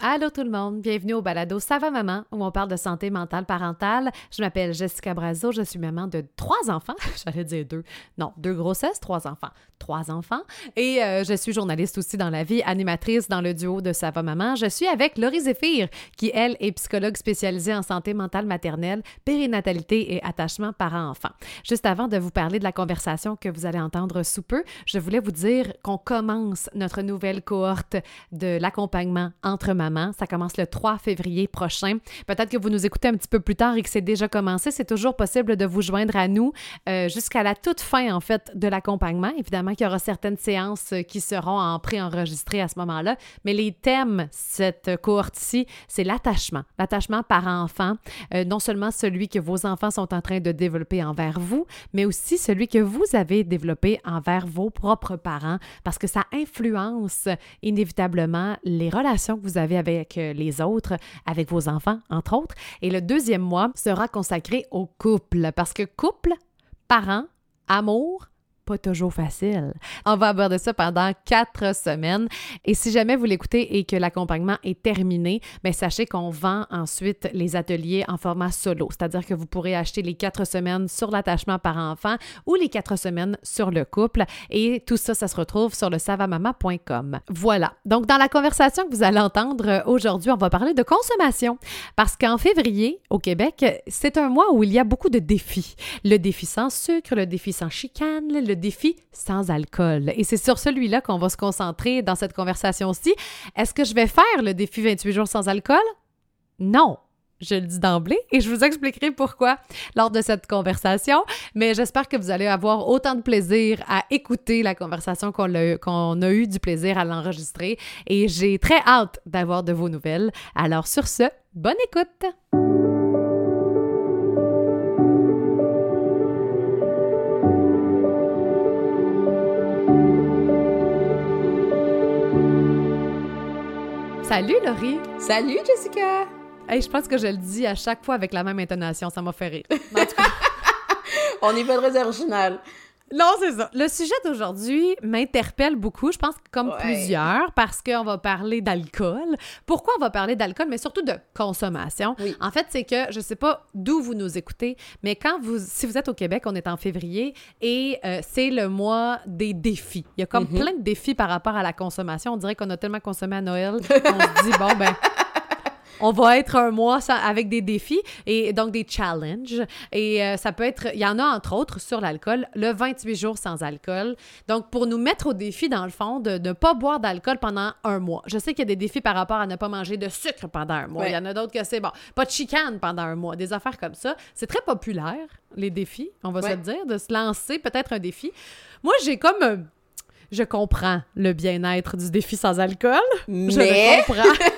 Allô tout le monde, bienvenue au balado Ça maman où on parle de santé mentale parentale. Je m'appelle Jessica Brazo, je suis maman de trois enfants, j'allais dire deux, non, deux grossesses, trois enfants, trois enfants. Et euh, je suis journaliste aussi dans la vie, animatrice dans le duo de Ça maman. Je suis avec Laurie Zéphir qui, elle, est psychologue spécialisée en santé mentale maternelle, périnatalité et attachement parent-enfant. Juste avant de vous parler de la conversation que vous allez entendre sous peu, je voulais vous dire qu'on commence notre nouvelle cohorte de l'accompagnement entre mamans ça commence le 3 février prochain. Peut-être que vous nous écoutez un petit peu plus tard et que c'est déjà commencé. C'est toujours possible de vous joindre à nous euh, jusqu'à la toute fin, en fait, de l'accompagnement. Évidemment qu'il y aura certaines séances qui seront en pré-enregistrées à ce moment-là, mais les thèmes, cette cohorte-ci, c'est l'attachement. L'attachement par enfant, euh, non seulement celui que vos enfants sont en train de développer envers vous, mais aussi celui que vous avez développé envers vos propres parents, parce que ça influence inévitablement les relations que vous avez avec euh, les autres, avec vos enfants, entre autres. Et le deuxième mois sera consacré au couple, parce que couple, parents, amour, pas toujours facile. On va aborder ça pendant quatre semaines. Et si jamais vous l'écoutez et que l'accompagnement est terminé, bien, sachez qu'on vend ensuite les ateliers en format solo. C'est-à-dire que vous pourrez acheter les quatre semaines sur l'attachement par enfant ou les quatre semaines sur le couple. Et tout ça, ça se retrouve sur le savamama.com. Voilà. Donc, dans la conversation que vous allez entendre aujourd'hui, on va parler de consommation. Parce qu'en février, au Québec, c'est un mois où il y a beaucoup de défis. Le défi sans sucre, le défi sans chicane, le défi sans alcool. Et c'est sur celui-là qu'on va se concentrer dans cette conversation-ci. Est-ce que je vais faire le défi 28 jours sans alcool? Non. Je le dis d'emblée et je vous expliquerai pourquoi lors de cette conversation. Mais j'espère que vous allez avoir autant de plaisir à écouter la conversation qu'on a, a eu du plaisir à l'enregistrer. Et j'ai très hâte d'avoir de vos nouvelles. Alors sur ce, bonne écoute! Salut Laurie! Salut Jessica! Hey, je pense que je le dis à chaque fois avec la même intonation, ça m'a fait rire. On n'est pas très original. Non, c'est ça. Le sujet d'aujourd'hui m'interpelle beaucoup, je pense comme plusieurs, parce qu'on va parler d'alcool. Pourquoi on va parler d'alcool, mais surtout de consommation? En fait, c'est que je sais pas d'où vous nous écoutez, mais quand vous, si vous êtes au Québec, on est en février et euh, c'est le mois des défis. Il y a comme mhm. plein de défis par rapport à la consommation. On dirait qu'on a tellement consommé à Noël qu'on se dit, bon, ben on va être un mois avec des défis et donc des challenges. Et euh, ça peut être, il y en a entre autres sur l'alcool, le 28 jours sans alcool. Donc pour nous mettre au défi, dans le fond, de ne pas boire d'alcool pendant un mois. Je sais qu'il y a des défis par rapport à ne pas manger de sucre pendant un mois. Il y en a d'autres que c'est, bon, pas de chicane pendant un mois, des affaires comme ça. C'est très populaire, les défis, on va se le dire, de se lancer peut-être un défi. Moi, j'ai comme... Euh, je comprends le bien-être du défi sans alcool. Mais... Je le comprends.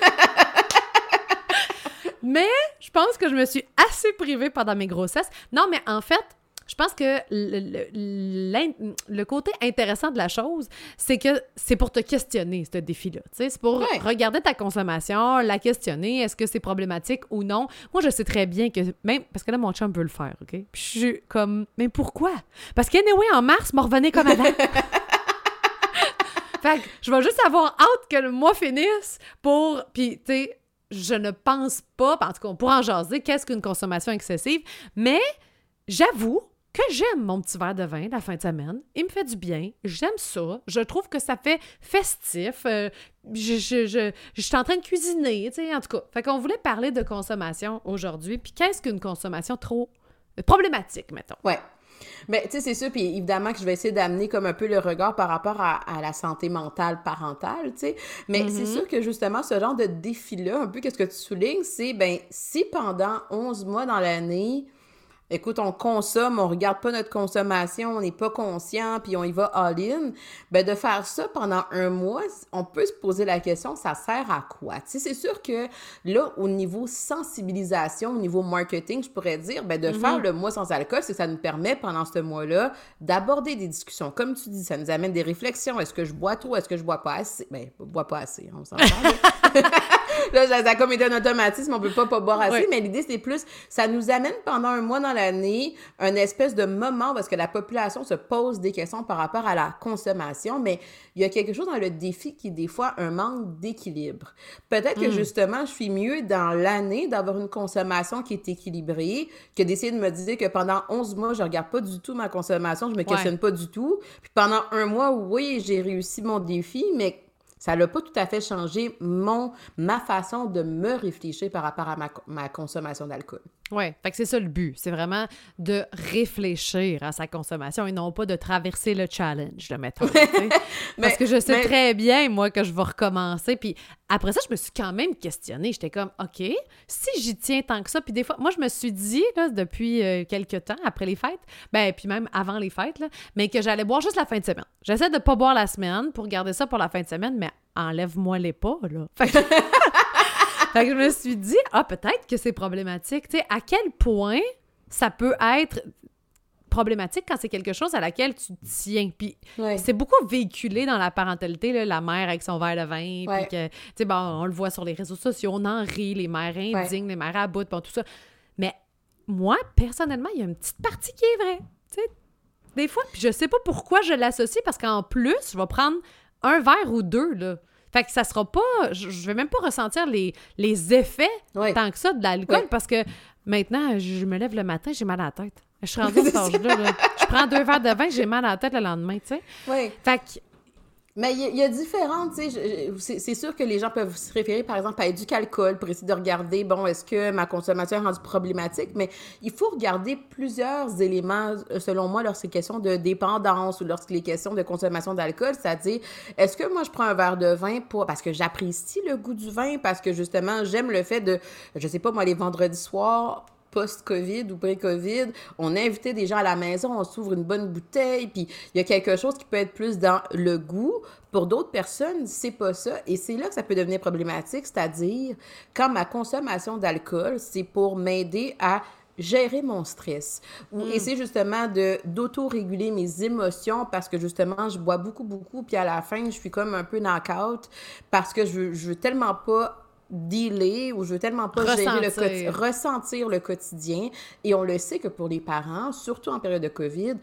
Mais je pense que je me suis assez privée pendant mes grossesses. Non, mais en fait, je pense que le, côté intéressant de la chose, c'est que c'est pour te questionner, ce défi-là. C'est pour regarder ta consommation, la questionner, est-ce que c'est problématique ou non. Moi, je sais très bien que, même, parce que là, mon chum veut le faire, OK? Puis je suis comme, mais pourquoi? Parce qu'anyway, en mars, me revenait comme avant. fait que je vais juste avoir hâte que le mois finisse pour. Puis, tu sais, je ne pense pas, en tout cas, on pourra en jaser, qu'est-ce qu'une consommation excessive, mais j'avoue que j'aime mon petit verre de vin la fin de semaine. Il me fait du bien. J'aime ça. Je trouve que ça fait festif. Euh, je, suis en train de cuisiner, tu sais, en tout cas. Fait qu'on voulait parler de consommation aujourd'hui. Puis qu'est-ce qu'une consommation trop problématique, mettons? Ouais. Mais tu sais, c'est sûr, puis évidemment que je vais essayer d'amener comme un peu le regard par rapport à, la santé mentale parentale, tu sais. Mais c'est mm-hmm. sûr que justement, ce genre de défi-là, un peu qu'est-ce que tu soulignes, c'est, ben si pendant 11 mois dans l'année, écoute, on consomme, on regarde pas notre consommation, on n'est pas conscient, puis on y va all-in, ben de faire ça pendant un mois, on peut se poser la question, ça sert à quoi? Tu sais, c'est sûr que là, au niveau sensibilisation, au niveau marketing, je pourrais dire, ben de mm-hmm. faire le mois sans alcool, c'est que ça nous permet pendant ce mois-là d'aborder des discussions. Comme tu dis, ça nous amène des réflexions. Est-ce que je bois trop? Est-ce que je bois pas assez? Ben, bois pas assez, on s'en là, ça, a comme été un automatisme, on peut pas pas boire assez, mais l'idée, c'est plus, ça nous amène pendant un mois dans l'année un espèce de moment parce que la population se pose des questions par rapport à la consommation, mais il y a quelque chose dans le défi qui est des fois un manque d'équilibre. Peut-être que hmm. justement, je suis mieux dans l'année d'avoir une consommation qui est équilibrée que d'essayer de me dire que pendant 11 mois, je regarde pas du tout ma consommation, je me questionne pas du tout. Puis pendant un mois, oui, j'ai réussi mon défi, mais ça n'a pas tout à fait changé mon, ma façon de me réfléchir par rapport à ma, ma consommation d'alcool. Oui, fait que c'est ça le but. C'est vraiment de réfléchir à sa consommation et non pas de traverser le challenge, le méthode. Parce que je sais très bien, moi, que je vais recommencer. Puis après ça, je me suis quand même questionnée. J'étais comme, OK, si j'y tiens tant que ça, puis des fois, moi, je me suis dit, là, depuis euh, quelques temps, après les fêtes, ben, puis même avant les fêtes, là, mais que j'allais boire juste la fin de semaine. J'essaie de pas boire la semaine pour garder ça pour la fin de semaine, mais enlève-moi les pas, là. Fait que... je me suis dit, ah, peut-être que c'est problématique. Tu sais, à quel point ça peut être problématique quand c'est quelque chose à laquelle tu tiens? Puis c'est beaucoup véhiculé dans la parentalité, là, la mère avec son verre de vin, puis que, tu sais, bon, on le voit sur les réseaux sociaux, on en rit, les mères indignes, les mères à bout, bon, tout ça. Mais moi, personnellement, il y a une petite partie qui est vraie, tu sais. Des fois, puis je sais pas pourquoi je l'associe, parce qu'en plus, je vais prendre un verre ou deux, là. Fait que ça sera pas. Je, vais même pas ressentir les, les effets tant que ça de l'alcool parce que maintenant, je me lève le matin, j'ai mal à la tête. Je suis rendue à cet âge-là. Je prends deux verres de vin, j'ai mal à la tête le lendemain, tu sais. Oui. Fait que mais il y, a différentes, tu sais, c'est sûr que les gens peuvent se référer, par exemple, à du alcool pour essayer de regarder, bon, est-ce que ma consommation est rendue problématique? Mais il faut regarder plusieurs éléments, euh, selon moi, lorsqu'il est question de dépendance ou lorsqu'il est question de consommation d'alcool, c'est-à-dire, est-ce que moi, je prends un verre de vin pour, parce que j'apprécie le goût du vin, parce que justement, j'aime le fait de, je sais pas, moi, les vendredis soirs, post-Covid ou pré-Covid, on invitait des gens à la maison, on s'ouvre une bonne bouteille, puis il y a quelque chose qui peut être plus dans le goût. Pour d'autres personnes, c'est pas ça. Et c'est là que ça peut devenir problématique, c'est-à-dire quand ma consommation d'alcool, c'est pour m'aider à gérer mon stress ou mm. essayer justement de d'auto-réguler mes émotions parce que justement je bois beaucoup beaucoup puis à la fin je suis comme un peu knock-out parce que je, je veux tellement pas dealer ou je veux tellement pas gérer le quotidien, ressentir le quotidien. Et on le sait que pour les parents, surtout en période de COVID,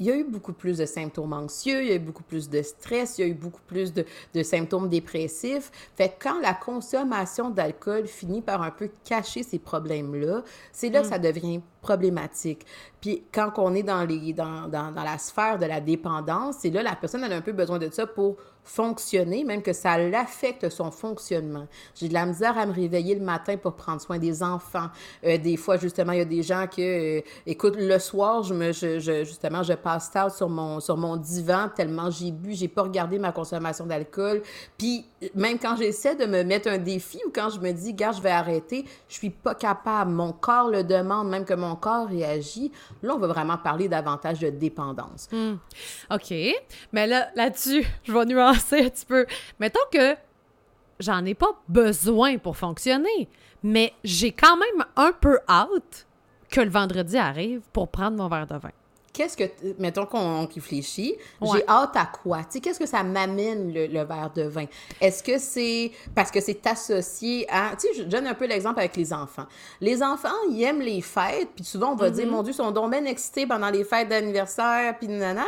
il y a eu beaucoup plus de symptômes anxieux, il y a eu beaucoup plus de stress, il y a eu beaucoup plus de, de symptômes dépressifs. Fait que quand la consommation d'alcool finit par un peu cacher ces problèmes-là, c'est là que mm. ça devient problématique. Puis quand on est dans, les, dans, dans, dans la sphère de la dépendance, c'est là la personne a un peu besoin de ça pour fonctionner, même que ça l'affecte son fonctionnement. J'ai de la misère à me réveiller le matin pour prendre soin des enfants. Euh, des fois, justement, il y a des gens qui, euh, écoute, le soir, je me, je, justement, je passe tard sur mon, sur mon divan tellement j'ai bu, j'ai pas regardé ma consommation d'alcool. Puis même quand j'essaie de me mettre un défi ou quand je me dis, gars, je vais arrêter, je suis pas capable. Mon corps le demande, même que mon corps réagit. Là, on va vraiment parler davantage de dépendance. Hmm. OK. Mais là, là-dessus, je vais nuancer un petit peu. Mettons que j'en ai pas besoin pour fonctionner, mais j'ai quand même un peu hâte que le vendredi arrive pour prendre mon verre de vin. Qu'est-ce que, mettons qu'on réfléchit, j'ai hâte à quoi? Tu sais, qu'est-ce que ça m'amène le, verre de vin? Est-ce que c'est parce que c'est associé à, tu sais, je donne un peu l'exemple avec les enfants. Les enfants, ils aiment les fêtes, puis souvent on va dire, mm-hmm. mon Dieu, ils sont donc bien excités pendant les fêtes d'anniversaire, puis nana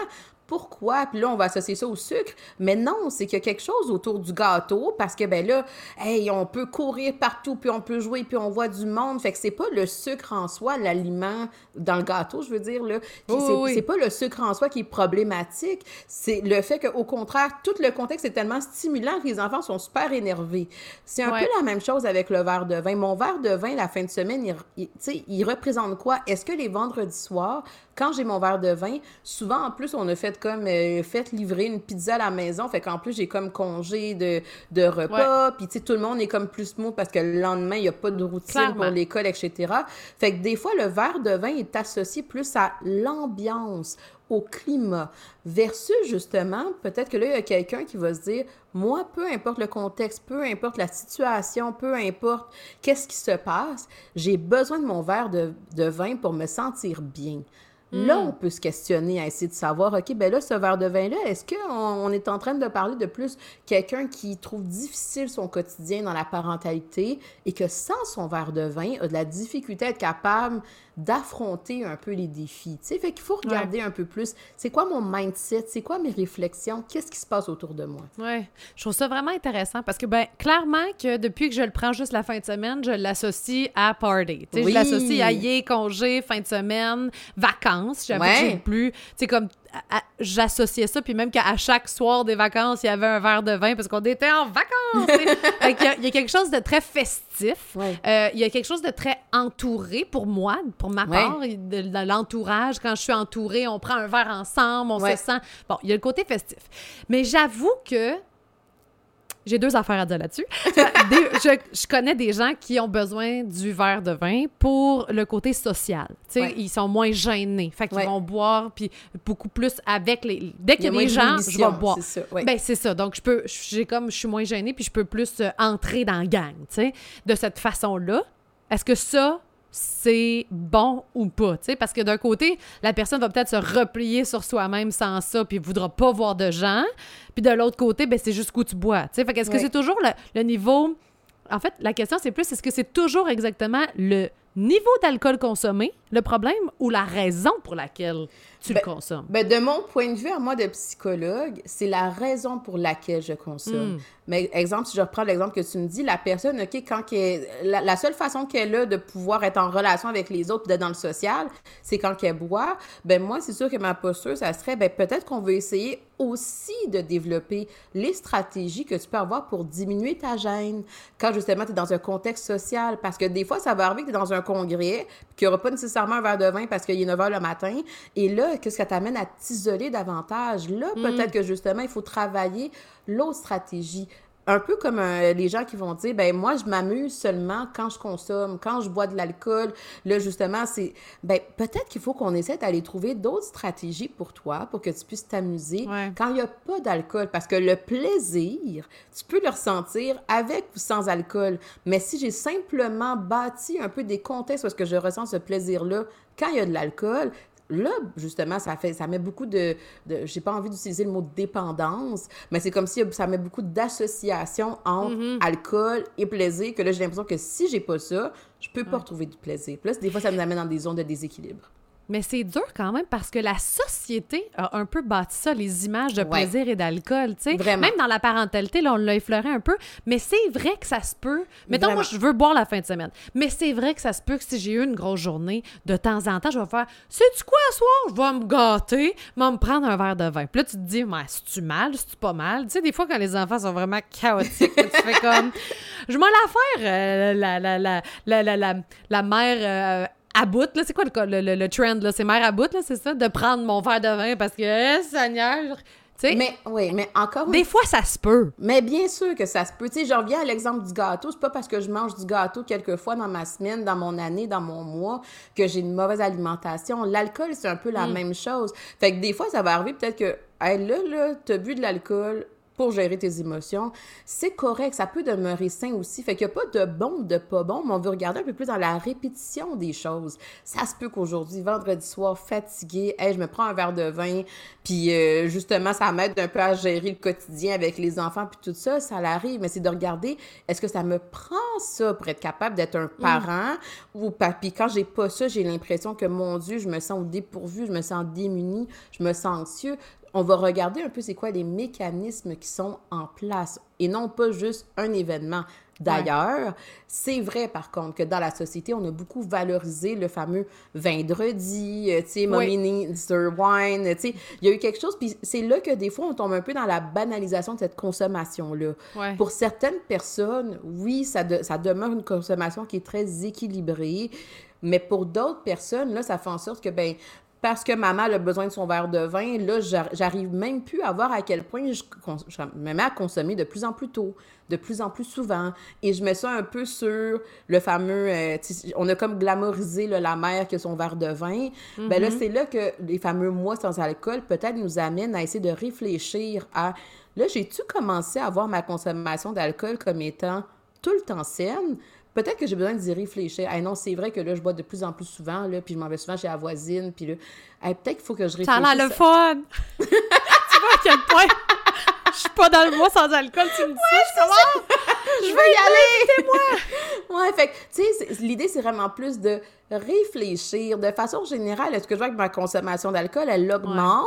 pourquoi? Puis là, on va associer ça au sucre. Mais non, c'est qu'il y a quelque chose autour du gâteau parce que, ben là, hey, on peut courir partout, puis on peut jouer, puis on voit du monde. Fait que c'est pas le sucre en soi, l'aliment dans le gâteau, je veux dire, là. c'est pas le sucre en soi qui est problématique. C'est le fait qu'au contraire, tout le contexte est tellement stimulant que les enfants sont super énervés. C'est un peu la même chose avec le verre de vin. Mon verre de vin, la fin de semaine, il, il, il représente quoi? Est-ce que les vendredis soirs, quand j'ai mon verre de vin, souvent, en plus, on a fait comme, euh, fait livrer une pizza à la maison. Fait qu'en plus, j'ai comme congé de, de repas. Puis, tu sais, tout le monde est comme plus mou parce que le lendemain, il n'y a pas de routine pour l'école, etc. Fait que des fois, le verre de vin est associé plus à l'ambiance, au climat, versus justement, peut-être que là, il y a quelqu'un qui va se dire, moi, peu importe le contexte, peu importe la situation, peu importe qu'est-ce qui se passe, j'ai besoin de mon verre de, de vin pour me sentir bien. Là, on peut se questionner à essayer de savoir, OK, ben là, ce verre de vin-là, est-ce qu'on on est en train de parler de plus quelqu'un qui trouve difficile son quotidien dans la parentalité et que sans son verre de vin, a de la difficulté à être capable d'affronter un peu les défis. Tu sais, fait qu'il faut regarder un peu plus, c'est quoi mon mindset, c'est quoi mes réflexions, qu'est-ce qui se passe autour de moi? Oui, je trouve ça vraiment intéressant parce que, ben, clairement que depuis que je le prends juste la fin de semaine, je l'associe à party. Tu sais, je l'associe à yé, congé, fin de semaine, vacances. J'avais plus, tu sais, comme j'associais ça, puis même qu'à chaque soir des vacances, il y avait un verre de vin parce qu'on était en vacances. il, y a, quelque chose de très festif. Euh, il y a quelque chose de très entouré pour moi, pour ma part, de, l'entourage. Quand je suis entourée, on prend un verre ensemble, on se sent. Bon, il y a le côté festif. Mais j'avoue que j'ai deux affaires à dire là-dessus. je, connais des gens qui ont besoin du verre de vin pour le côté social. Ils sont moins gênés. Fait qu'ils vont boire, puis beaucoup plus avec les... Dès qu'il y a, des gens, je vais boire. C'est ça, Ben, c'est ça. Donc, je peux... J'ai comme... Je suis moins gênée, puis je peux plus euh, entrer dans la gang, tu sais, de cette façon-là. Est-ce que ça, c'est bon ou pas, tu sais, parce que d'un côté, la personne va peut-être se replier sur soi-même sans ça, puis voudra pas voir de gens, puis de l'autre côté, ben c'est juste où tu bois, tu sais, fait qu'est-ce que c'est toujours le, niveau... En fait, la question, c'est plus, est-ce que c'est toujours exactement le niveau d'alcool consommé le problème ou la raison pour laquelle tu le ben, consommes? Ben de mon point de vue, à moi de psychologue, c'est la raison pour laquelle je consomme. Hmm. Mais exemple, si je reprends l'exemple que tu me dis, la personne, OK, quand la, seule façon qu'elle a de pouvoir être en relation avec les autres, d'être dans le social, c'est quand elle boit. Ben moi, c'est sûr que ma posture, ça serait, ben peut-être qu'on veut essayer aussi de développer les stratégies que tu peux avoir pour diminuer ta gêne quand justement tu es dans un contexte social. Parce que des fois, ça va arriver que tu es dans un congrès, qu'il n'y aura pas nécessairement un verre de vin parce qu'il est 9 h le matin. Et là, qu'est-ce que t'amène à t'isoler davantage? Là, mm. peut-être que justement, il faut travailler l'autre stratégie un peu comme euh, les gens qui vont dire ben moi je m'amuse seulement quand je consomme quand je bois de l'alcool. Là justement c'est ben peut-être qu'il faut qu'on essaie d'aller trouver d'autres stratégies pour toi pour que tu puisses t'amuser quand il n'y a pas d'alcool. Parce que le plaisir tu peux le ressentir avec ou sans alcool. Mais si j'ai simplement bâti un peu des contextes où est-ce que je ressens ce plaisir là quand il y a de l'alcool, là, justement, ça fait, ça met beaucoup de, de j'ai pas envie d'utiliser le mot dépendance, mais c'est comme si ça met beaucoup d'association entre mm-hmm. alcool et plaisir, que là, j'ai l'impression que si j'ai pas ça, je peux pas retrouver du plaisir. Plus, des fois, ça nous amène dans des zones de déséquilibre. Mais c'est dur quand même parce que la société a un peu bâti ça, les images de plaisir et d'alcool, tu sais. Même dans la parentalité, là, on l'a effleuré un peu. Mais c'est vrai que ça se peut. Mettons, moi, je veux boire la fin de semaine. Mais c'est vrai que ça se peut que si j'ai eu une grosse journée, de temps en temps, je vais faire Sais-tu quoi, ce soir? Je vais me gâter, je vais me prendre un verre de vin. Puis là, tu te dis Mais c'est-tu mal? C'est-tu pas mal? Tu sais, des fois, quand les enfants sont vraiment chaotiques, tu fais comme Je m'en la faire, euh, la, la, la, la, la, la, mère. Euh, à bout, là, c'est quoi le, le, le, trend, là? C'est mère à bout, là, c'est ça? De prendre mon verre de vin parce que, eh, Seigneur, sais? Mais oui, mais encore Des fois, ça se peut. Mais bien sûr que ça se peut. Tu sais, je reviens à l'exemple du gâteau. C'est pas parce que je mange du gâteau quelques fois dans ma semaine, dans mon année, dans mon mois, que j'ai une mauvaise alimentation. L'alcool, c'est un peu la mm. même chose. Fait que des fois, ça va arriver peut-être que, hey, là, là, t'as bu de l'alcool, pour gérer tes émotions. C'est correct, ça peut demeurer sain aussi. Fait qu'il n'y a pas de bon de pas bon, mais on veut regarder un peu plus dans la répétition des choses. Ça se peut qu'aujourd'hui, vendredi soir, fatigué, hey, je me prends un verre de vin, puis euh, justement, ça m'aide un peu à gérer le quotidien avec les enfants, puis tout ça, ça l'arrive. Mais c'est de regarder, est-ce que ça me prend ça pour être capable d'être un mm. parent ou pas? Puis quand j'ai pas ça, j'ai l'impression que, mon Dieu, je me sens dépourvu, je me sens démuni, je me sens anxieux on va regarder un peu c'est quoi les mécanismes qui sont en place et non pas juste un événement. D'ailleurs, c'est vrai par contre que dans la société, on a beaucoup valorisé le fameux vendredi, euh, tu sais, mommy wine, tu sais, il y a eu quelque chose, puis c'est là que des fois, on tombe un peu dans la banalisation de cette consommation-là. Pour certaines personnes, oui, ça, ça demeure une consommation qui est très équilibrée, mais pour d'autres personnes, là, ça fait en sorte que, ben parce que maman a besoin de son verre de vin, là, j'arrive même plus à voir à quel point je, me mets à consommer de plus en plus tôt, de plus en plus souvent. Et je mets ça un peu sur le fameux... Euh, on a comme glamorisé la mère qui a son verre de vin. Ben là, mm-hmm. c'est là que les fameux mois sans alcool peut-être nous amènent à essayer de réfléchir à... Là, j'ai-tu commencé à voir ma consommation d'alcool comme étant tout le temps saine? Peut-être que j'ai besoin d'y réfléchir. Ah non, c'est vrai que là, je bois de plus en plus souvent, là, puis je m'en vais souvent chez la voisine, puis là, peut-être qu'il faut que je réfléchisse. Ça a le fun! tu vois à quel point je suis pas dans le mois sans alcool, tu me dis ça, je veux y aller! moi ouais, fait que, tu sais, l'idée, c'est vraiment plus de réfléchir de façon générale. Est-ce que je vois que ma consommation d'alcool, elle augmente?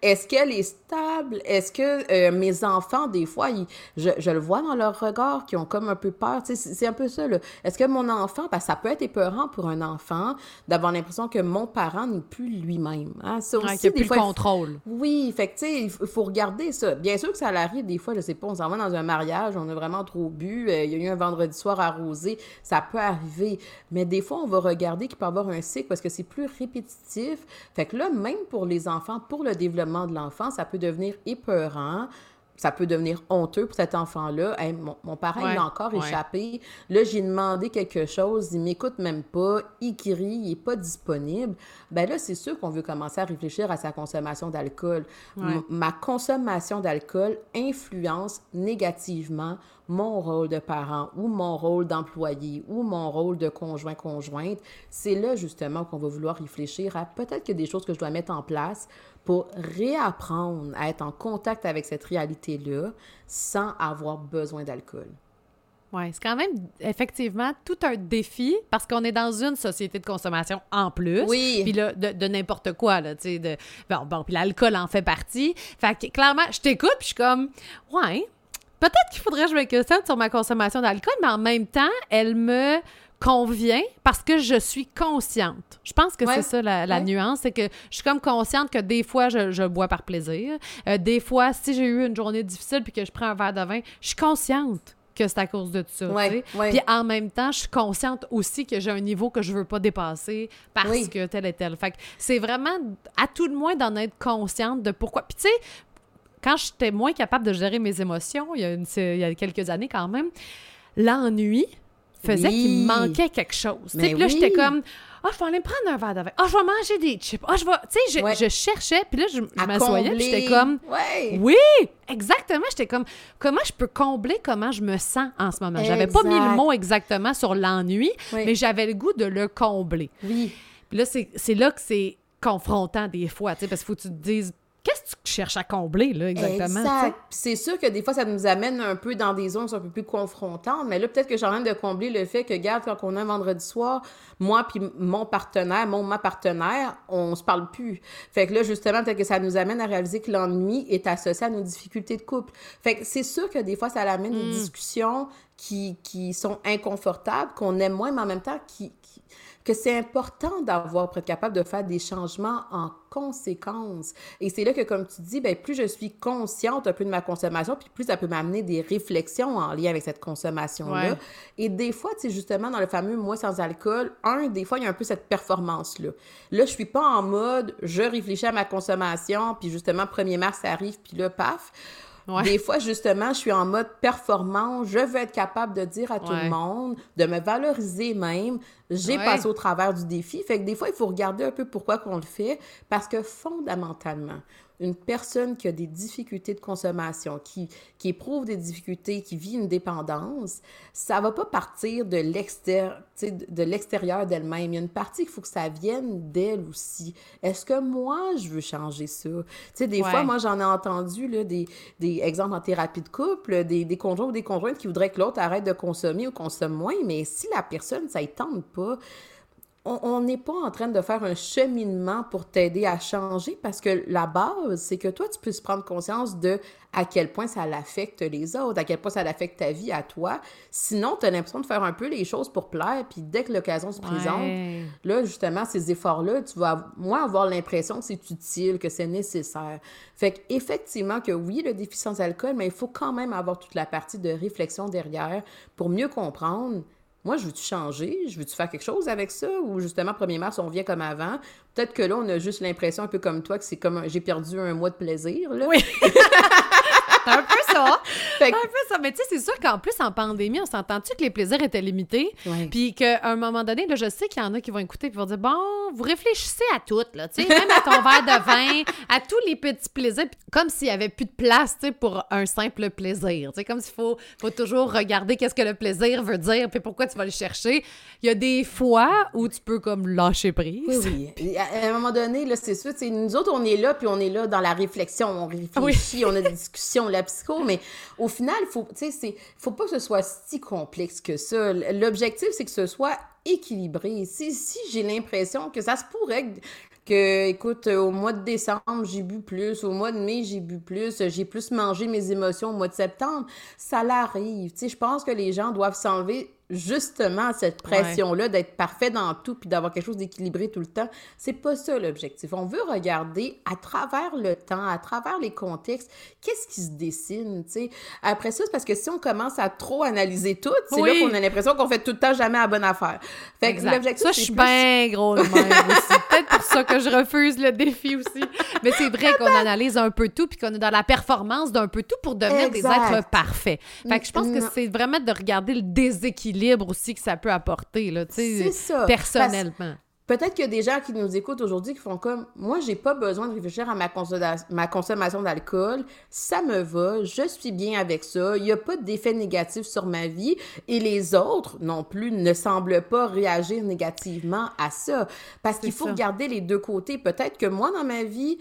Est-ce qu'elle est stable? Est-ce que euh, mes enfants, des fois, je, je, le vois dans leur regard, qui ont comme un peu peur. C'est un peu ça, là. Est-ce que mon enfant, parce que ça peut être épeurant pour un enfant d'avoir l'impression que mon parent n'est plus lui-même. Hein? Ça aussi, des fois, contrôle. Oui, fait que, tu sais, il faut regarder ça. Bien sûr que ça arrive des fois, je sais pas, on s'en va dans un mariage, on a vraiment trop bu, euh, il y a eu un vendredi soir arrosé, ça peut arriver. Mais des fois, on va regarder qui peut avoir un cycle parce que c'est plus répétitif. Fait que là, même pour les enfants, pour le développement de l'enfant, ça peut devenir épeurant ça peut devenir honteux pour cet enfant-là. mon, parent, il a encore échappé. Là, j'ai demandé quelque chose, il m'écoute même pas, il crie, il n'est pas disponible. Ben là, c'est sûr qu'on veut commencer à réfléchir à sa consommation d'alcool. Ma consommation d'alcool influence négativement mon rôle de parent ou mon rôle d'employé ou mon rôle de conjoint-conjointe. C'est là, justement, qu'on va vouloir réfléchir à peut-être qu'il y a des choses que je dois mettre en place pour réapprendre à être en contact avec cette réalité-là sans avoir besoin d'alcool. Oui, c'est quand même effectivement tout un défi parce qu'on est dans une société de consommation en plus. Oui. Puis là, de, n'importe quoi, là, tu sais. De... Bon, bon puis l'alcool en fait partie. Fait que clairement, je t'écoute, puis je suis comme, ouais, peut-être qu'il faudrait que je me questionne sur ma consommation d'alcool, mais en même temps, elle me convient parce que je suis consciente. Je pense que c'est ça la, nuance, c'est que je suis comme consciente que des fois, je, bois par plaisir. Euh, des fois, si j'ai eu une journée difficile puis que je prends un verre de vin, je suis consciente que c'est à cause de tout ça. Puis en même temps, je suis consciente aussi que j'ai un niveau que je veux pas dépasser parce que tel et tel. Fait c'est vraiment, à tout le moins, d'en être consciente de pourquoi. Puis tu sais, quand j'étais moins capable de gérer mes émotions, il y a, il y a quelques années quand même, l'ennui, faisait qu'il me manquait quelque chose. Puis là, j'étais comme, ah, je vais aller me prendre un verre de vin. Ah, je vais manger des chips. Ah, je vais. Tu sais, je, cherchais, puis là, je, m'assoyais, j'étais comme, oui, exactement. J'étais comme, comment je peux combler comment je me sens en ce moment? J'avais pas mis le mot exactement sur l'ennui, mais j'avais le goût de le combler. Oui. Puis là, c'est là que c'est confrontant des fois, tu sais, parce qu'il faut que tu te dises Qu'est-ce que tu cherches à combler, là, exactement? Exact. C'est sûr que des fois, ça nous amène un peu dans des zones un peu plus confrontantes, mais là, peut-être que j'ai envie de combler le fait que, regarde, quand on a un vendredi soir, moi puis mon partenaire, mon ma partenaire, on se parle plus. Fait que là, justement, peut-être que ça nous amène à réaliser que l'ennui est associé à nos difficultés de couple. Fait que c'est sûr que des fois, ça amène des hmm. discussions qui, qui sont inconfortables, qu'on aime moins, mais en même temps, qui, que c'est important d'avoir, pour être capable de faire des changements en conséquence. Et c'est là que, comme tu dis, ben, plus je suis consciente un peu de ma consommation, puis plus ça peut m'amener des réflexions en lien avec cette consommation-là. Et des fois, tu sais, justement, dans le fameux moi sans alcool, un, des fois, il y a un peu cette performance-là. Là, je suis pas en mode, je réfléchis à ma consommation, puis justement, 1er mars arrive, puis là, paf. Des fois, justement, je suis en mode performance. Je veux être capable de dire à tout le monde, de me valoriser même. J'ai passé au travers du défi. Fait que des fois, il faut regarder un peu pourquoi qu'on le fait. Parce que fondamentalement, une personne qui a des difficultés de consommation, qui, qui éprouve des difficultés, qui vit une dépendance, ça va pas partir de l'extérieur, de l'extérieur d'elle-même. Il y a une partie qu'il faut que ça vienne d'elle aussi. Est-ce que moi, je veux changer ça? Tu sais, des fois, moi, j'en ai entendu là, des, des exemples en thérapie de couple, des, des conjoints ou des conjointes qui voudraient que l'autre arrête de consommer ou consomme moins, mais si la personne, ça ne tente pas, on n'est pas en train de faire un cheminement pour t'aider à changer parce que la base, c'est que toi, tu puisses prendre conscience de à quel point ça l'affecte les autres, à quel point ça l'affecte ta vie à toi. Sinon, tu as l'impression de faire un peu les choses pour plaire, puis dès que l'occasion se présente, là, justement, ces efforts-là, tu vas, moi, avoir l'impression que c'est utile, que c'est nécessaire. Fait qu'effectivement, que oui, le défi sans alcool, mais il faut quand même avoir toute la partie de réflexion derrière pour mieux comprendre moi, je veux-tu changer? Je veux-tu faire quelque chose avec ça? Ou justement, 1er mars, on vient comme avant. Peut-être que là, on a juste l'impression, un peu comme toi, que c'est comme j'ai perdu un mois de plaisir. Là. Oui. un peu ça. un peu ça. Mais tu sais, c'est sûr qu'en plus, en pandémie, on s'entend-tu que les plaisirs étaient limités? Puis qu'à un moment donné, là, je sais qu'il y en a qui vont écouter et vont dire Bon, vous réfléchissez à tout, là, tu sais, même à ton verre de vin, à tous les petits plaisirs, comme s'il n'y avait plus de place, tu sais, pour un simple plaisir. Tu sais, comme s'il faut, faut toujours regarder qu'est-ce que le plaisir veut dire, puis pourquoi tu vas le chercher. Il y a des fois où tu peux comme lâcher prise. Oui, oui. À un moment donné, là, c'est sûr, nous autres, on est là, puis on est là dans la réflexion, on réfléchit, on a des discussions, la psycho, mais au final, il faut, faut pas que ce soit si complexe que ça. L'objectif, c'est que ce soit équilibré. Si, si j'ai l'impression que ça se pourrait que, écoute, au mois de décembre, j'ai bu plus, au mois de mai, j'ai bu plus, j'ai plus mangé mes émotions au mois de septembre, ça l'arrive. Je pense que les gens doivent s'enlever justement cette pression-là d'être parfait dans tout puis d'avoir quelque chose d'équilibré tout le temps. C'est pas ça l'objectif. On veut regarder à travers le temps, à travers les contextes, qu'est-ce qui se dessine, tu sais. Après ça, c'est parce que si on commence à trop analyser tout, c'est là qu'on a l'impression qu'on fait tout le temps jamais la bonne affaire. Fait que l'objectif, Ça, je suis bien gros de même aussi. Peut-être pour ça que je refuse le défi aussi. Mais c'est vrai qu'on analyse un peu tout puis qu'on est dans la performance d'un peu tout pour devenir des êtres parfaits. Fait que je pense que c'est vraiment de regarder le déséquilibre libre aussi que ça peut apporter, là, tu sais, personnellement. Peut-être qu'il y a des gens qui nous écoutent aujourd'hui qui font comme moi, j'ai pas besoin de réfléchir à ma, ma consommation d'alcool, ça me va, je suis bien avec ça, il n'y a pas d'effet négatif sur ma vie et les autres non plus ne semblent pas réagir négativement à ça parce qu'il faut regarder les deux côtés. Peut-être que moi dans ma vie,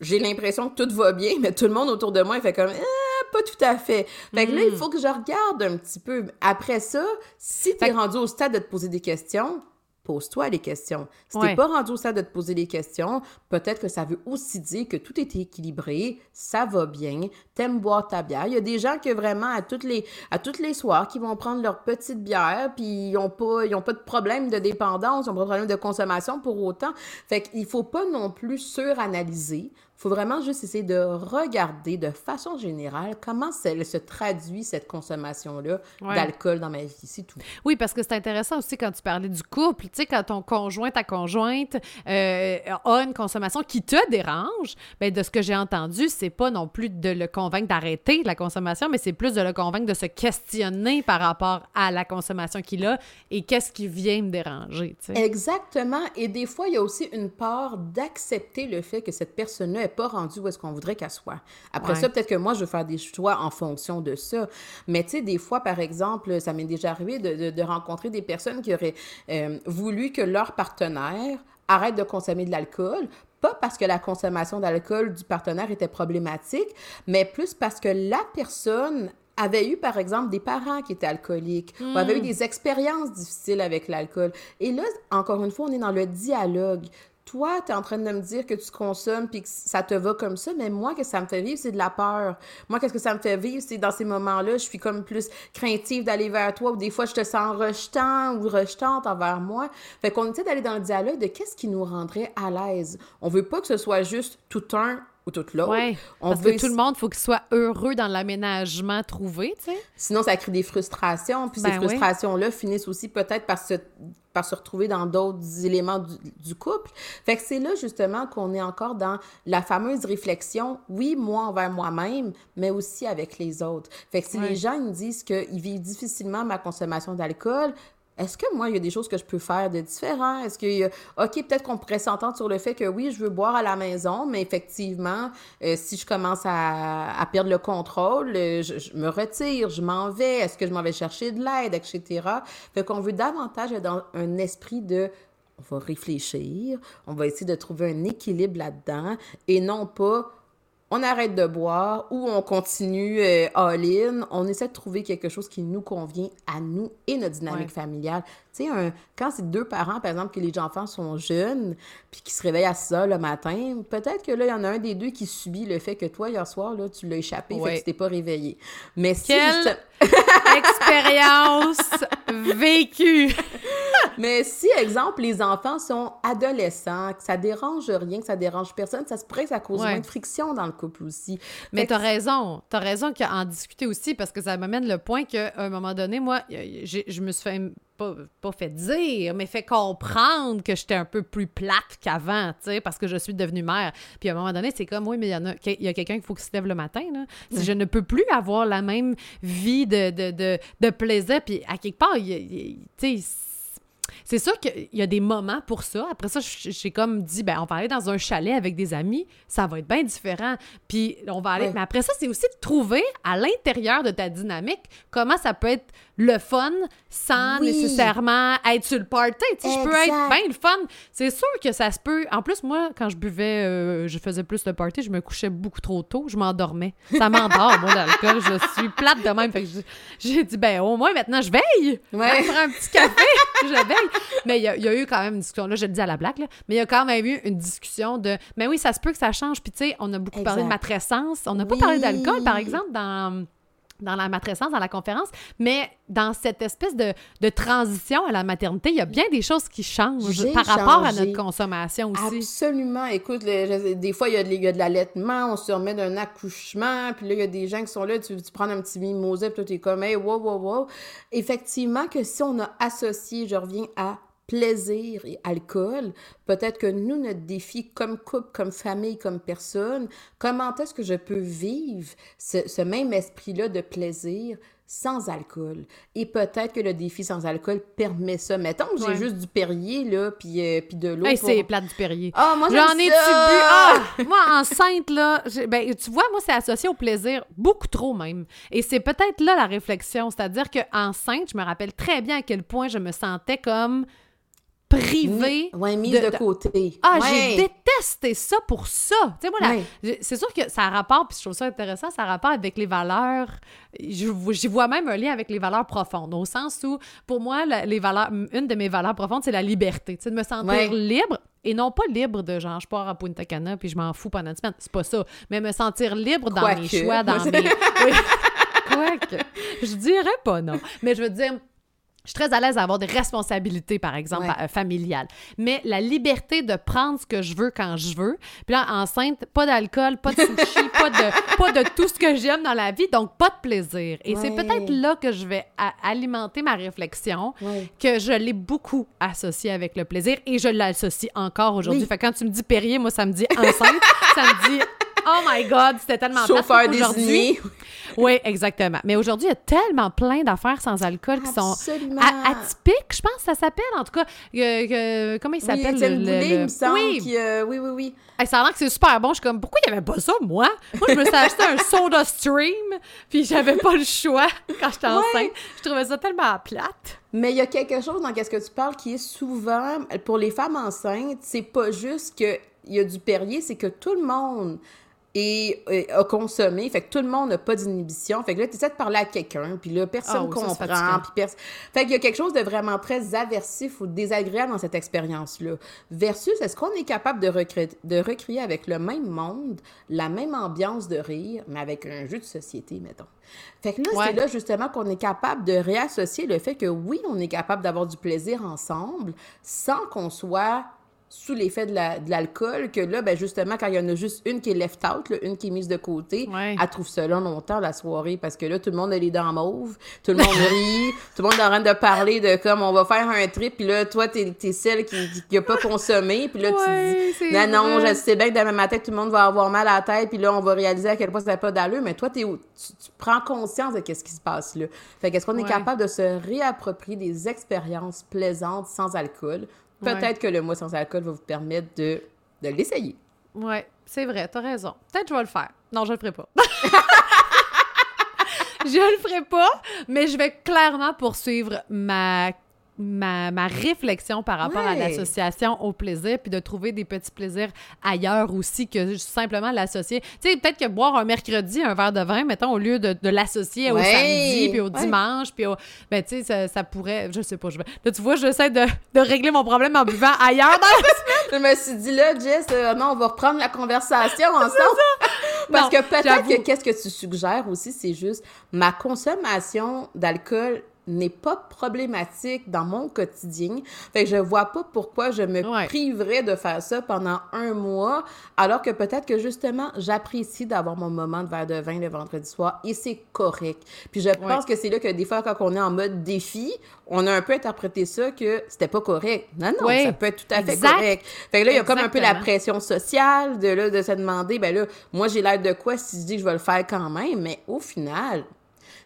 j'ai l'impression que tout va bien, mais tout le monde autour de moi fait comme ah, pas tout à fait. Fait que là, il mm. faut que je regarde un petit peu. Après ça, si tu es rendu au stade de te poser des questions, pose-toi les questions. Si tu n'es pas rendu au stade de te poser les questions, peut-être que ça veut aussi dire que tout est équilibré, ça va bien, t'aimes boire ta bière. Il y a des gens qui vraiment à toutes les à toutes les soirs qui vont prendre leur petite bière puis ils n'ont pas ils ont pas de problème de dépendance, ils n'ont pas de problème de consommation pour autant. Fait qu'il faut pas non plus suranalyser faut vraiment juste essayer de regarder de façon générale comment se traduit cette consommation-là d'alcool dans ma vie, c'est tout. Oui, parce que c'est intéressant aussi quand tu parlais du couple, tu sais, quand ton conjoint, ta conjointe euh, a une consommation qui te dérange, bien, de ce que j'ai entendu, c'est pas non plus de le convaincre d'arrêter la consommation, mais c'est plus de le convaincre de se questionner par rapport à la consommation qu'il a et qu'est-ce qui vient me déranger, tu sais. Exactement. Et des fois, il y a aussi une part d'accepter le fait que cette personne-là pas rendue où est-ce qu'on voudrait qu'elle soit. Après ça, peut-être que moi, je veux faire des choix en fonction de ça. Mais tu sais, des fois, par exemple, ça m'est déjà arrivé de, rencontrer des personnes qui auraient euh, voulu que leur partenaire arrête de consommer de l'alcool, pas parce que la consommation d'alcool du partenaire était problématique, mais plus parce que la personne avait eu, par exemple, des parents qui étaient alcooliques ou avait eu hmm. des expériences difficiles avec l'alcool. Et là, encore une fois, on est dans le dialogue toi, tu es en train de me dire que tu consommes puis que ça te va comme ça, mais moi, que ça me fait vivre, c'est de la peur. Moi, qu'est-ce que ça me fait vivre, c'est dans ces moments-là, je suis comme plus craintive d'aller vers toi ou des fois, je te sens rejetant ou rejetante envers moi. Fait qu'on essaie d'aller dans le dialogue de qu'est-ce qui nous rendrait à l'aise. On veut pas que ce soit juste tout un ou toute l'autre. Oui, parce que tout le monde, faut qu'il soit heureux dans l'aménagement trouvé, tu sais. Sinon, ça crée des frustrations, puis ces ben frustrations-là finissent aussi peut-être par se, par se retrouver dans d'autres éléments du, couple. Fait que c'est là, justement, qu'on est encore dans la fameuse réflexion, oui, moi envers moi-même, mais aussi avec les autres. Fait que si les gens me disent qu'ils vivent difficilement ma consommation d'alcool, est-ce que moi, il y a des choses que je peux faire de différent? Est-ce que, OK, peut-être qu'on pourrait s'entendre sur le fait que oui, je veux boire à la maison, mais effectivement, euh, si je commence à, perdre le contrôle, euh, je, me retire, je m'en vais, est-ce que je m'en vais chercher de l'aide, etc. Fait qu'on veut davantage être dans un esprit de on va réfléchir, on va essayer de trouver un équilibre là-dedans et non pas on arrête de boire ou on continue euh, all-in. On essaie de trouver quelque chose qui nous convient à nous et notre dynamique familiale. Tu sais, quand c'est deux parents, par exemple, que les enfants sont jeunes, puis qui se réveillent à 6 heures le matin, peut-être que là, il y en a un des deux qui subit le fait que toi, hier soir, là, tu l'as échappé, fait que tu t'es pas réveillé. Mais si expérience vécue! Mais si, exemple, les enfants sont adolescents, que ça dérange rien, que ça dérange personne, ça se pourrait que ça cause moins de friction dans le couple aussi. Mais t'as raison. T'as raison qu'en discuter aussi, parce que ça m'amène le point qu'à un moment donné, moi, je me suis fait pas, pas, fait dire, mais fait comprendre que j'étais un peu plus plate qu'avant, tu sais, parce que je suis devenue mère. Puis à un moment donné, c'est comme, oui, mais il y, a, y a quelqu'un qu'il faut qu'il se lève le matin, là. Si je ne peux plus avoir la même vie de, de, de, de plaisir, puis à quelque part, tu sais, c'est sûr qu'il y a des moments pour ça. Après ça, j'ai comme dit, ben, on va aller dans un chalet avec des amis, ça va être bien différent. Puis on va aller. Mais après ça, c'est aussi de trouver à l'intérieur de ta dynamique comment ça peut être le fun sans nécessairement être sur le party. Tu je peux être bien le fun. C'est sûr que ça se peut. En plus, moi, quand je buvais, euh, je faisais plus de party, je me couchais beaucoup trop tôt, je m'endormais. Ça m'endort, moi, l'alcool. Je suis plate de même. Fait que j'ai dit, ben, au moins, maintenant, je veille. Ouais. Je prends un petit café, je veille. Mais il y, a eu quand même une discussion, là, je le dis à la blague, là, mais il y a quand même eu une discussion de, mais oui, ça se peut que ça change. Puis, tu sais, on a beaucoup parlé de matrescence. On n'a pas parlé d'alcool, par exemple, dans dans la matrescence, dans la conférence, mais dans cette espèce de, de, transition à la maternité, il y a bien des choses qui changent par rapport à notre consommation aussi. Absolument. Écoute, des fois, il y, a de, l'allaitement, on se remet d'un accouchement, puis là, il y a des gens qui sont là, tu, tu prends un petit mimosa, puis toi, t'es comme, hey, wow, wow, wow. Effectivement, que si on a associé, je reviens à plaisir et alcool, peut-être que nous, notre défi comme couple, comme famille, comme personne, comment est-ce que je peux vivre ce, même esprit-là de plaisir sans alcool? Et peut-être que le défi sans alcool permet ça. Mettons que j'ai juste du Perrier, là, puis, euh, puis de l'eau. c'est plate du Perrier. Ah, moi, j'en ai-tu bu? Ah! moi, enceinte, là, ben, tu vois, moi, c'est associé au plaisir, beaucoup trop même. Et c'est peut-être là la réflexion. C'est-à-dire qu'enceinte, je me rappelle très bien à quel point je me sentais comme privé. Oui, mise de, côté. Ah, j'ai détesté ça pour ça. Tu sais, moi, c'est sûr que ça a rapport, puis je trouve ça intéressant, ça a rapport avec les valeurs. J'y vois même un lien avec les valeurs profondes, au sens où, pour moi, les valeurs, une de mes valeurs profondes, c'est la liberté. Tu sais, de me sentir libre. Et non pas libre de genre, je pars à Punta Cana puis je m'en fous pendant une semaine. C'est pas ça. Mais me sentir libre dans mes choix, dans mes. Oui. Quoique. Je dirais pas non. Mais je veux dire, je suis très à l'aise à avoir des responsabilités, par exemple, euh, familiales. Mais la liberté de prendre ce que je veux quand je veux. Puis là, enceinte, pas d'alcool, pas de sushi, pas, de, pas de tout ce que j'aime dans la vie, donc pas de plaisir. Et c'est peut-être là que je vais alimenter ma réflexion, que je l'ai beaucoup associé avec le plaisir et je l'associe encore aujourd'hui. Fait quand tu me dis Perrier, moi, ça me dit enceinte, ça me dit Oh my God, c'était tellement Chauffeur nuits. Oui, exactement. Mais aujourd'hui, il y a tellement plein d'affaires sans alcool qui sont atypiques, je pense que ça s'appelle, en tout cas. comment il s'appelle? le, le, me semble oui. Euh, oui, oui, oui. ça a l'air que c'est super bon. Je suis comme, pourquoi il n'y avait pas ça, moi? Moi, je me suis acheté un soda stream, puis j'avais pas le choix quand j'étais enceinte. Je trouvais ça tellement plate. Mais il y a quelque chose dans ce que tu parles qui est souvent, pour les femmes enceintes, c'est pas juste que il y a du Perrier, c'est que tout le monde et, a consommé. Fait que tout le monde n'a pas d'inhibition. Fait que là, tu essaies de parler à quelqu'un, puis là, personne ne ah comprend. Puis Fait qu'il y a quelque chose de vraiment très aversif ou désagréable dans cette expérience-là. Versus, est-ce qu'on est capable de, recréer, de recréer avec le même monde, la même ambiance de rire, mais avec un jeu de société, mettons? Fait que là, c'est là justement qu'on est capable de réassocier le fait que oui, on est capable d'avoir du plaisir ensemble sans qu'on soit sous l'effet de l'alcool, que là, ben justement, quand il y en a juste une qui est left out, une qui est mise de côté, elle trouve ça long longtemps, la soirée, parce que là, tout le monde a les dents mauves, tout le monde rit, tout le monde est en train de parler de comme on va faire un trip, puis là, toi, t'es es celle qui n'a pas consommé, puis là, tu dis, non, non, je sais bien que demain matin, tout le monde va avoir mal à la tête, puis là, on va réaliser à quel point ça n'a pas d'allure, mais toi, es, tu, tu prends conscience de ce qui se passe là. Fait qu'est-ce qu'on est capable de se réapproprier des expériences plaisantes sans alcool, Peut-être que le mois sans alcool va vous permettre de, de l'essayer. Oui, c'est vrai, t'as raison. Peut-être que je vais le faire. Non, je le ferai pas. je le ferai pas, mais je vais clairement poursuivre ma ma, ma, réflexion par rapport à l'association au plaisir, puis de trouver des petits plaisirs ailleurs aussi que simplement l'associer. Tu sais, peut-être que boire un mercredi un verre de vin, mettons, au lieu de, de l'associer au samedi, puis au dimanche, puis au... Ben, tu sais, ça, ça, pourrait... Je sais pas, je vais... Là, tu vois, j'essaie de, de, régler mon problème en buvant ailleurs dans la semaine. je me suis dit, là, Jess, euh, non, on va reprendre la conversation ensemble. Parce que peut-être que qu'est-ce que tu suggères aussi, c'est juste ma consommation d'alcool n'est pas problématique dans mon quotidien. Fait que je vois pas pourquoi je me priverais de faire ça pendant un mois, alors que peut-être que justement, j'apprécie d'avoir mon moment de verre de vin le vendredi soir et c'est correct. Puis je pense que c'est là que des fois, quand on est en mode défi, on a un peu interprété ça que c'était pas correct. Non, non, ça peut être tout à fait correct. Fait que là, il y a comme un peu la pression sociale de, là, de se demander, ben là, moi, j'ai l'air de quoi si je dis que je vais le faire quand même, mais au final,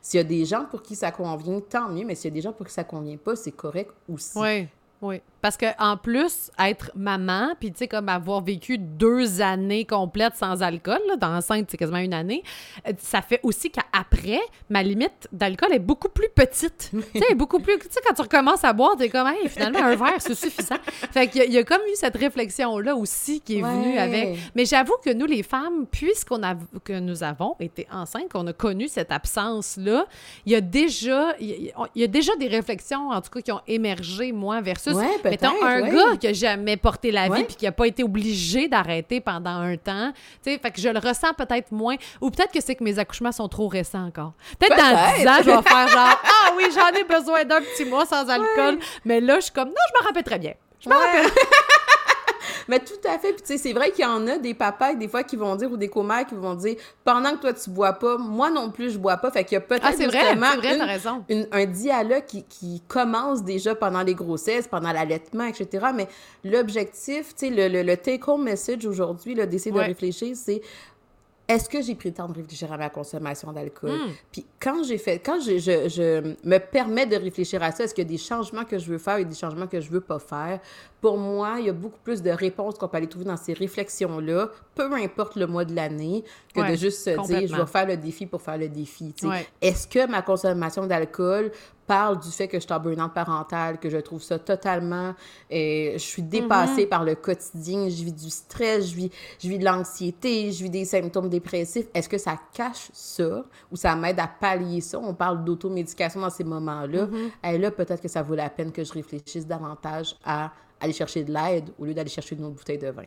s'il y a des gens pour qui ça convient, tant mieux, mais s'il y a des gens pour qui ça convient pas, c'est correct aussi. Oui. Oui. Parce que en plus, être maman, puis tu sais, comme avoir vécu deux années complètes sans alcool, là, dans enceinte, c'est quasiment une année, euh, ça fait aussi qu'après, ma limite d'alcool est beaucoup plus petite. tu sais, beaucoup plus. Tu sais, quand tu recommences à boire, t'es comme, hey, finalement, un verre, c'est suffisant. Fait qu'il y, a comme eu cette réflexion-là aussi qui est venue avec. Mais j'avoue que nous, les femmes, puisqu'on a, que nous avons été enceintes, qu'on a connu cette absence-là, il y a déjà, il y, a déjà des réflexions, en tout cas, qui ont émergé, moi, versus Ouais, Mettons, un gars qui a jamais porté la vie puis qui a pas été obligé d'arrêter pendant un temps. Tu sais, fait que je le ressens peut-être moins. Ou peut-être que c'est que mes accouchements sont trop récents encore. Peut-être dans 10 ans, je vais faire genre, ah oui, j'en ai besoin d'un petit mois sans alcool. Mais là, je suis comme, non, je me rappelle très bien. Je me rappelle. Mais tout à fait. Puis, tu sais, c'est vrai qu'il y en a des papas, des fois, qui vont dire, ou des commères qui vont dire, pendant que toi, tu bois pas, moi non plus, je bois pas. Fait qu'il y a peut-être ah, justement vrai, un dialogue qui, qui, commence déjà pendant les grossesses, pendant l'allaitement, etc. Mais l'objectif, tu sais, le, le, take-home message aujourd'hui, d'essayer de réfléchir, c'est est-ce que j'ai pris le temps de réfléchir à ma consommation d'alcool? Hmm. Puis quand j'ai fait, quand je, je, je, me permets de réfléchir à ça, est-ce qu'il y a des changements que je veux faire et des changements que je veux pas faire? Pour moi, il y a beaucoup plus de réponses qu'on peut aller trouver dans ces réflexions-là, peu importe le mois de l'année, que de juste se dire, je vais faire le défi pour faire le défi. Est-ce que ma consommation d'alcool parle du fait que je suis en burn-out parental, que je trouve ça totalement... et euh, je suis dépassée mm-hmm. par le quotidien, je vis du stress, je vis, je vis de l'anxiété, je vis des symptômes dépressifs. Est-ce que ça cache ça ou ça m'aide à pallier ça? On parle d'automédication dans ces moments-là. Mm-hmm. Et là, peut-être que ça vaut la peine que je réfléchisse davantage à aller chercher de l'aide au lieu d'aller chercher une autre bouteille de vin.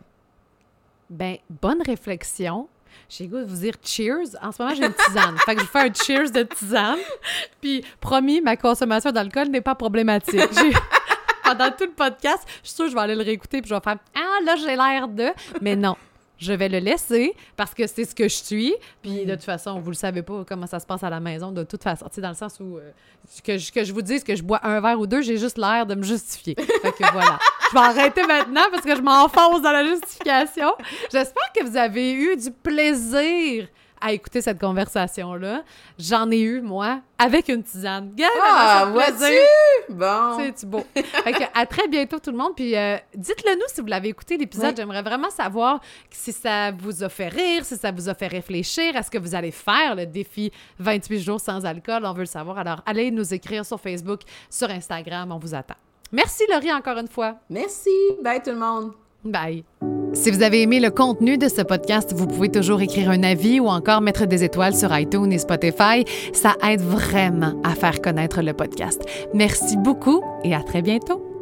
Ben, bonne réflexion. J'ai goût de vous dire cheers. En ce moment, j'ai une tisane. fait que je fais un cheers de tisane. Puis, promis, ma consommation d'alcool n'est pas problématique. Pendant tout le podcast, je suis sûre que je vais aller le réécouter puis je vais faire Ah, là, j'ai l'air de. Mais non, je vais le laisser parce que c'est ce que je suis. Puis de toute façon, vous le savez pas comment ça se passe à la maison, de toute façon. Tu sais, dans le sens où euh, que, je, que je vous dise que je bois un verre ou deux, j'ai juste l'air de me justifier. Fait que voilà. Je vais arrêter maintenant parce que je m'enfonce dans la justification. J'espère que vous avez eu du plaisir à écouter cette conversation-là. J'en ai eu, moi, avec une tisane. ah, vois-tu? Bon. C'est beau? fait à très bientôt, tout le monde. Puis euh, dites-le nous si vous l'avez écouté, l'épisode. J'aimerais vraiment savoir si ça vous a fait rire, si ça vous a fait réfléchir. Est-ce que vous allez faire le défi 28 jours sans alcool? On veut le savoir. Alors, allez nous écrire sur Facebook, sur Instagram. On vous attend. Merci, Laurie, encore une fois. Merci. Bye, tout le monde. Bye. Si vous avez aimé le contenu de ce podcast, vous pouvez toujours écrire un avis ou encore mettre des étoiles sur iTunes et Spotify. Ça aide vraiment à faire connaître le podcast. Merci beaucoup et à très bientôt.